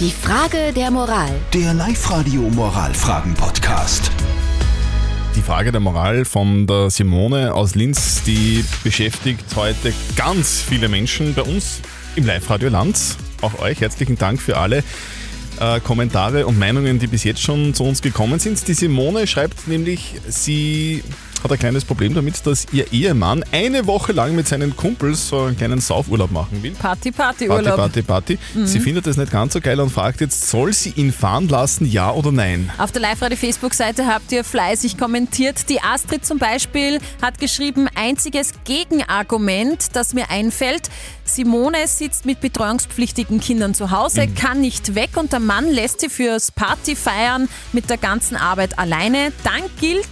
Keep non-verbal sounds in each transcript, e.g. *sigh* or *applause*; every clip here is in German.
Die Frage der Moral. Der Live-Radio Moralfragen-Podcast. Die Frage der Moral von der Simone aus Linz, die beschäftigt heute ganz viele Menschen bei uns im Live-Radio Lanz. Auch euch herzlichen Dank für alle äh, Kommentare und Meinungen, die bis jetzt schon zu uns gekommen sind. Die Simone schreibt nämlich, sie hat ein kleines Problem damit, dass ihr Ehemann eine Woche lang mit seinen Kumpels so einen kleinen Saufurlaub machen will. Party, Party, Party, Urlaub. Party, Party. Sie findet das nicht ganz so geil und fragt jetzt, soll sie ihn fahren lassen, ja oder nein? Auf der Live-Radio-Facebook-Seite habt ihr fleißig kommentiert. Die Astrid zum Beispiel hat geschrieben, einziges Gegenargument, das mir einfällt, Simone sitzt mit betreuungspflichtigen Kindern zu Hause, kann nicht weg und der Mann lässt sie fürs Partyfeiern mit der ganzen Arbeit alleine. Dann gilt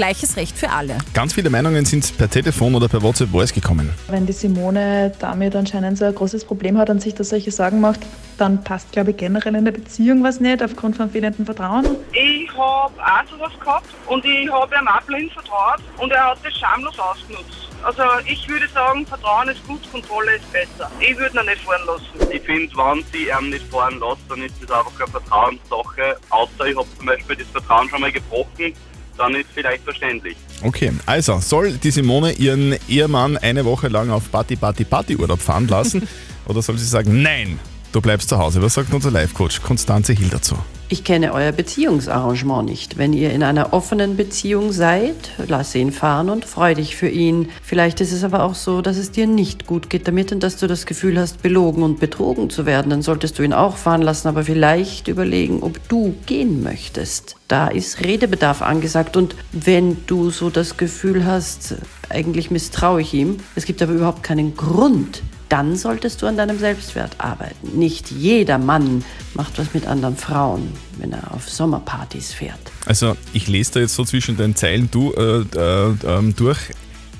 gleiches Recht für alle. Ganz viele Meinungen sind per Telefon oder per WhatsApp Voice gekommen. Wenn die Simone damit anscheinend so ein großes Problem hat und sich da solche Sorgen macht, dann passt, glaube ich, generell in der Beziehung was nicht, aufgrund von fehlendem Vertrauen. Ich habe auch sowas gehabt und ich habe ihm auch blind vertraut und er hat das schamlos ausgenutzt. Also ich würde sagen, Vertrauen ist gut, Kontrolle ist besser. Ich würde ihn nicht fahren lassen. Ich finde, wenn sie ihn nicht fahren lässt, dann ist das einfach eine Vertrauenssache. Außer ich habe zum Beispiel das Vertrauen schon mal gebrochen, dann ist vielleicht verständlich. Okay, also soll die Simone ihren Ehemann eine Woche lang auf Party, Party, Party Urlaub fahren lassen *laughs* oder soll sie sagen, nein, du bleibst zu Hause? Was sagt unser Live-Coach Konstanze Hill dazu? Ich kenne euer Beziehungsarrangement nicht. Wenn ihr in einer offenen Beziehung seid, lass ihn fahren und freu dich für ihn. Vielleicht ist es aber auch so, dass es dir nicht gut geht damit und dass du das Gefühl hast, belogen und betrogen zu werden. Dann solltest du ihn auch fahren lassen, aber vielleicht überlegen, ob du gehen möchtest. Da ist Redebedarf angesagt und wenn du so das Gefühl hast, eigentlich misstraue ich ihm, es gibt aber überhaupt keinen Grund, dann solltest du an deinem Selbstwert arbeiten. Nicht jeder Mann macht was mit anderen Frauen, wenn er auf Sommerpartys fährt. Also ich lese da jetzt so zwischen den Zeilen du, äh, äh, ähm, durch.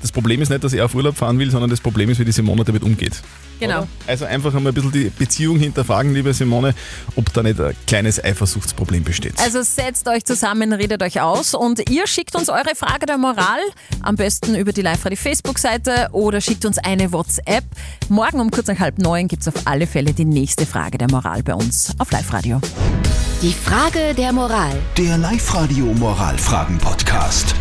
Das Problem ist nicht, dass er auf Urlaub fahren will, sondern das Problem ist, wie die Simone damit umgeht. Genau. Also einfach einmal ein bisschen die Beziehung hinterfragen, liebe Simone, ob da nicht ein kleines Eifersuchtsproblem besteht. Also setzt euch zusammen, redet euch aus und ihr schickt uns eure Frage der Moral, am besten über die Live-Radio Facebook-Seite oder schickt uns eine WhatsApp. Morgen um kurz nach halb neun gibt es auf alle Fälle die nächste Frage der Moral bei uns auf Live-Radio. Die Frage der Moral. Der Live-Radio Moralfragen-Podcast.